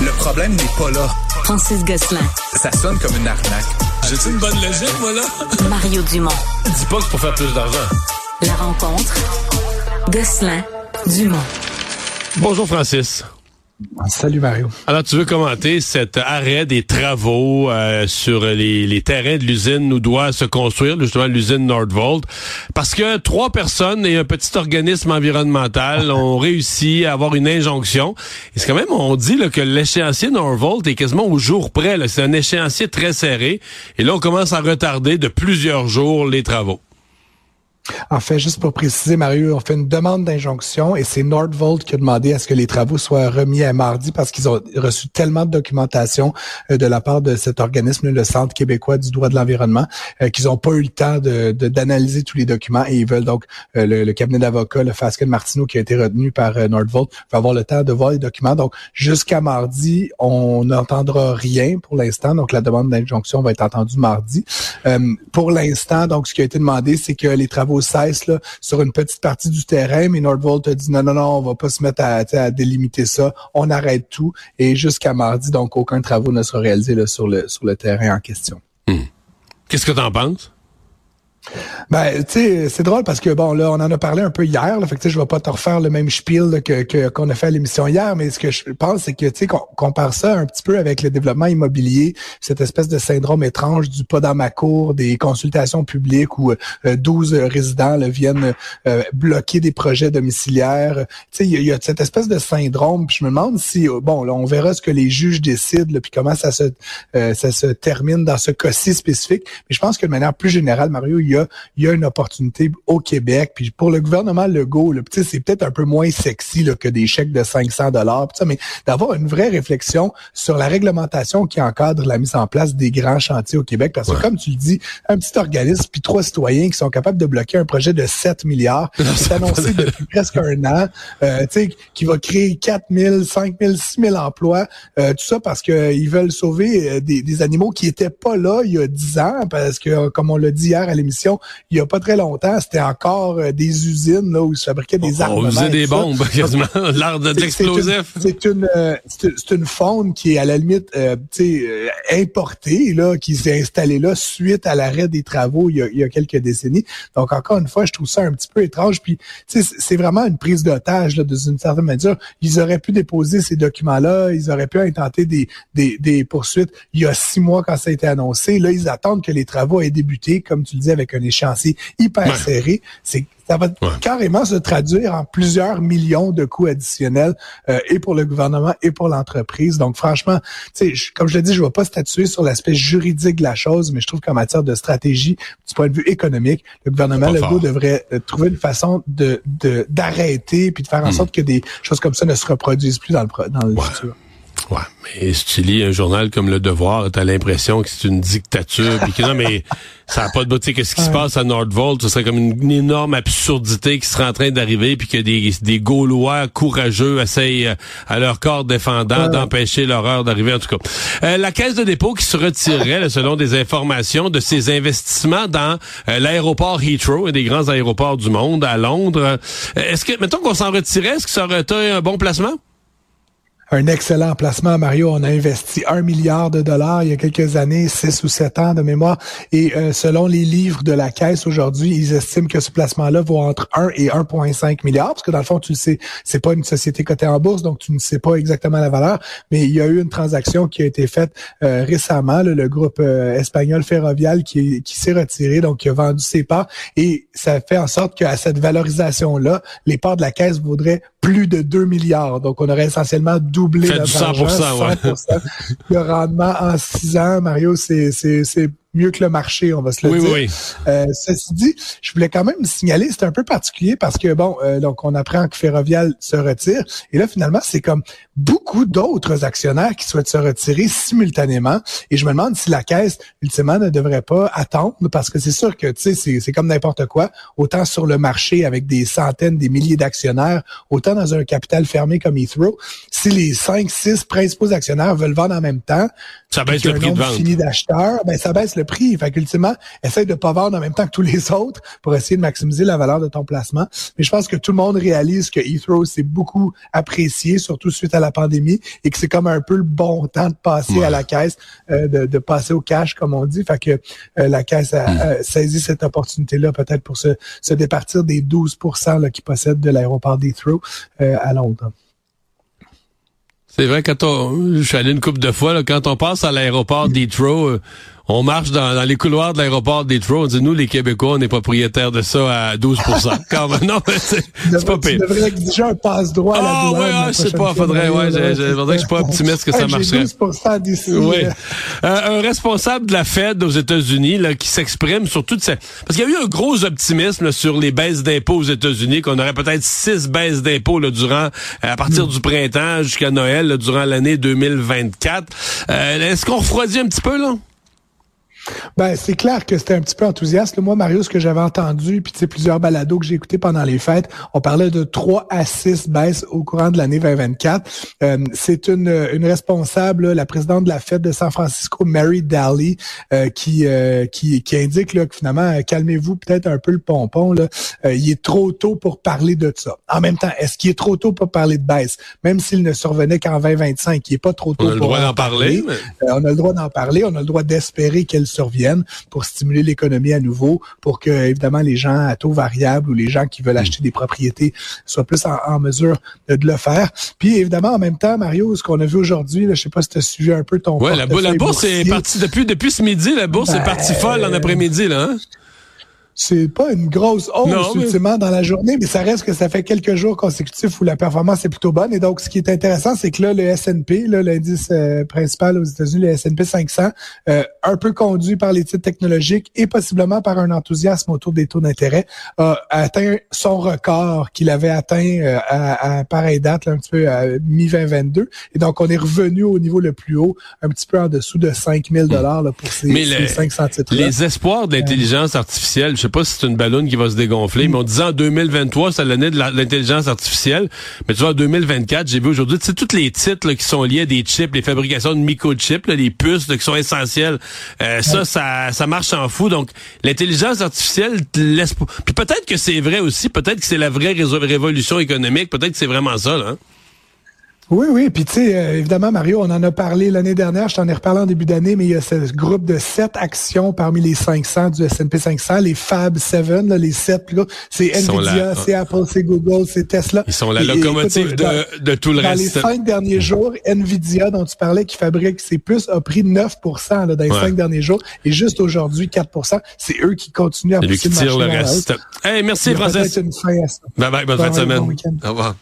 Le problème n'est pas là. Francis Gosselin. Ça sonne comme une arnaque. J'ai-tu une bonne logique, moi, là? Mario Dumont. Dis pas que c'est pour faire plus d'argent. La rencontre. Gosselin. Dumont. Bonjour, Francis. Salut Mario. Alors, tu veux commenter cet arrêt des travaux euh, sur les, les, terrains de l'usine où doit se construire justement l'usine Nordvolt? Parce que trois personnes et un petit organisme environnemental ont réussi à avoir une injonction. Et c'est quand même, on dit là, que l'échéancier Nordvolt est quasiment au jour près. C'est un échéancier très serré. Et là, on commence à retarder de plusieurs jours les travaux. En fait, juste pour préciser, Mario, on fait une demande d'injonction et c'est Nordvolt qui a demandé à ce que les travaux soient remis à mardi parce qu'ils ont reçu tellement de documentation euh, de la part de cet organisme, le Centre québécois du droit de l'environnement, euh, qu'ils n'ont pas eu le temps d'analyser tous les documents et ils veulent donc, euh, le, cabinet d'avocats, le Fasken Martineau, qui a été retenu par Nordvolt, va avoir le temps de voir les documents. Donc, jusqu'à mardi, on n'entendra rien pour l'instant. Donc, la demande d'injonction va être entendue mardi. pour l'instant, donc, ce qui a été demandé, c'est que les travaux cesse là, sur une petite partie du terrain, mais Nordvolt a dit non, non, non, on va pas se mettre à, à délimiter ça, on arrête tout. Et jusqu'à mardi, donc aucun travaux ne sera réalisé là, sur, le, sur le terrain en question. Hmm. Qu'est-ce que tu en penses? Ben, tu sais, c'est drôle parce que bon, là, on en a parlé un peu hier. Là, fait que je vais pas te refaire le même spiel que qu'on a fait à l'émission hier, mais ce que je pense, c'est que tu sais, qu'on compare ça un petit peu avec le développement immobilier, cette espèce de syndrome étrange du pas dans ma cour, des consultations publiques où 12 euh, résidents viennent euh, bloquer des projets domiciliaires. Tu sais, il y, a cette espèce de syndrome. Puis je me demande si, euh, bon, là, on verra ce que les juges décident, puis comment ça se ça se termine dans ce cas-ci spécifique. Mais je pense que de manière plus générale, Mario, il y a, il y a une opportunité au Québec. Puis pour le gouvernement Legault, là, c'est peut-être un peu moins sexy là, que des chèques de 500 dollars, mais d'avoir une vraie réflexion sur la réglementation qui encadre la mise en place des grands chantiers au Québec. Parce que comme tu le dis, un petit organisme puis trois citoyens qui sont capables de bloquer un projet de 7 milliards, c'est annoncé depuis presque un an, euh, qui va créer 4 000, 5 000, 6 000 emplois, euh, tout ça parce qu'ils veulent sauver euh, des, des animaux qui étaient pas là il y a 10 ans, parce que comme on l'a dit hier à l'émission, il y a pas très longtemps, c'était encore euh, des usines là où ils fabriquaient des armes. On faisait des bombes, quasiment, l'art de l'explosif. C'est une, euh, c'est une faune qui est à la limite, euh, importée là, qui s'est installée là suite à l'arrêt des travaux il y, a, il y, a, quelques décennies. Donc encore une fois, je trouve ça un petit peu étrange. Puis c'est vraiment une prise d'otage là, d'une certaine mesure. Ils auraient pu déposer ces documents-là, ils auraient pu intenter des, des, des poursuites il y a six mois quand ça a été annoncé. Là, ils attendent que les travaux aient débuté, comme tu le dis, avec un échéancier hyper serré. C'est ça va carrément se traduire en plusieurs millions de coûts additionnels euh, et pour le gouvernement et pour l'entreprise. Donc franchement, comme je l'ai dit, je ne vais pas statuer sur l'aspect juridique de la chose, mais je trouve qu'en matière de stratégie, du point de vue économique, le gouvernement Legault devrait euh, trouver une façon de d'arrêter puis de faire en hmm. sorte que des choses comme ça ne se reproduisent plus dans le, dans le futur. Ouais, mais si tu lis un journal comme Le Devoir, t'as l'impression que c'est une dictature, puis que non, mais ça n'a pas de beauté. Qu'est-ce qui se passe à Nordvolt? Ce serait comme une, énorme absurdité qui serait en train d'arriver, puis que des, des Gaulois courageux essayent euh, à leur corps défendant d'empêcher l'horreur d'arriver, en tout cas. Euh, la Caisse de dépôt qui se retirerait, selon des informations, de ses investissements dans euh, l'aéroport Heathrow, un des grands aéroports du monde, à Londres. Est-ce que, mettons qu'on s'en retirait, est-ce que ça aurait été un bon placement? Un excellent placement. Mario, on a investi un milliard de dollars il y a quelques années, six ou sept ans de mémoire. Et euh, selon les livres de la Caisse aujourd'hui, ils estiment que ce placement-là vaut entre 1 et 1,5 milliard, parce que dans le fond, tu le sais, c'est pas une société cotée en bourse, donc tu ne sais pas exactement la valeur. Mais il y a eu une transaction qui a été faite euh, récemment, le groupe euh, espagnol Ferrovial qui, qui s'est retiré, donc qui a vendu ses parts. Et ça fait en sorte qu'à cette valorisation-là, les parts de la Caisse vaudraient plus de 2 milliards. Donc, on aurait essentiellement doublé le 100%, Le rendement en 6 ans, Mario, c'est mieux que le marché, on va se le dire. Oui. Euh, ceci dit, je voulais quand même signaler, c'est un peu particulier parce que bon, euh, donc on apprend que Ferrovial se retire. Et là finalement c'est comme beaucoup d'autres actionnaires qui souhaitent se retirer simultanément. Et je me demande si la caisse ultimement ne devrait pas attendre parce que c'est sûr que tu sais c'est comme n'importe quoi, autant sur le marché avec des centaines, des milliers d'actionnaires, autant dans un capital fermé comme Heathrow, si les cinq, six principaux actionnaires veulent vendre en même temps, ça baisse le prix de vente. Fini d'acheteurs, ben ça baisse le prix. Fait qu'ultimement, essaye de pas vendre en même temps que tous les autres pour essayer de maximiser la valeur de ton placement. Mais je pense que tout le monde réalise que Heathrow s'est beaucoup apprécié, surtout suite à la pandémie, et que c'est comme un peu le bon temps de passer à la caisse, euh, de, de, passer au cash, comme on dit. Fait que euh, la caisse a, mm. saisi cette opportunité-là peut-être pour se, se départir des 12 là, qui possèdent de l'aéroport d'Heathrow euh, à Londres. C'est vrai, quand on, je suis allé une couple de fois, là, quand on passe à l'aéroport d'Heathrow, on marche dans, les couloirs de l'aéroport des On dit, nous, les Québécois, on est propriétaires de ça à 12 Quand même, non, c'est pas pire. Tu devrais exiger un passe-droit à la ah, douane. Ouais, ah, je sais pas, faudrait, ouais, je, faudrait que je suis pas optimiste que ça marcherait. 12 d'ici. Oui. Euh, un responsable de la Fed aux États-Unis, là, qui s'exprime sur toute cette... Parce qu'il y a eu un gros optimisme sur les baisses d'impôts aux États-Unis, qu'on aurait peut-être six baisses d'impôts durant, à partir mm. du printemps jusqu'à Noël, durant l'année 2024. Euh, Est-ce qu'on refroidit un petit peu, là? Ben, c'est clair que c'était un petit peu enthousiaste. Moi, Mario, ce que j'avais entendu, puis tu sais, plusieurs balados que j'ai écoutés pendant les fêtes, on parlait de 3 à 6 baisses au courant de l'année 2024. Euh, c'est une, une responsable, la présidente de la Fed de San Francisco, Mary Daly, euh, qui, euh, qui, qui indique là, que finalement, calmez-vous peut-être un peu le pompon. Là. il est trop tôt pour parler de ça. En même temps, est-ce qu'il est trop tôt pour parler de baisse? Même s'il ne survenait qu'en 2025, il n'est pas trop tôt on a le droit d'en parler. on a le droit d'en parler. On a le droit d'espérer qu'elle surviennent pour stimuler l'économie à nouveau, pour que évidemment les gens à taux variable ou les gens qui veulent mm. acheter des propriétés soient plus en, mesure de, le faire. Puis évidemment en même temps, Mario, ce qu'on a vu aujourd'hui, je sais pas si tu as suivi un peu ton. Ouais, la, la bourse est partie depuis depuis ce midi, la bourse est partie ben, folle en après-midi là. Hein? C'est pas une grosse hausse ultimement dans la journée, mais ça reste que ça fait quelques jours consécutifs où la performance est plutôt bonne. Et donc, ce qui est intéressant, c'est que là, le S&P, l'indice euh, principal aux États-Unis, le S&P 500, euh, un peu conduit par les titres technologiques et possiblement par un enthousiasme autour des taux d'intérêt, a atteint son record qu'il avait atteint euh, à, pareille date, un petit peu à mi-2022. Et donc, on est revenu au niveau le plus haut, un petit peu en dessous de 5 000 dollars pour ces, ces 500 titres. Les espoirs de l'intelligence artificielle, je pas si c'est une ballonne qui va se dégonfler, mais on disait en 2023, c'est l'année de l'intelligence artificielle. Mais tu vois, en 2024, j'ai vu aujourd'hui, tu sais, tous les titres qui sont liés à des chips, les fabrications de microchips, les puces qui sont essentielles, euh, ça, ça, ça marche en fou. Donc, l'intelligence artificielle laisse... Puis peut-être que c'est vrai aussi, peut-être que c'est la vraie révolution économique, peut-être que c'est vraiment ça, là. Hein. Oui, oui. Puis tu sais, euh, évidemment, Mario, on en a parlé l'année dernière. Je t'en ai reparlé en début d'année, mais il y a ce groupe de sept actions parmi les 500 du S&P 500, les Fab 7, les sept plus C'est Nvidia, c'est Apple, c'est Google, c'est Tesla. Ils sont la locomotive de, de, tout le reste. Dans les cinq derniers jours, Nvidia, dont tu parlais, qui fabrique ses plus, a pris 9 là, dans les cinq derniers jours. Et juste aujourd'hui, 4% C'est eux qui continuent à pousser le, qui le reste. Hey, merci, Francis. Bye bye, bonne fin de semaine. Au revoir.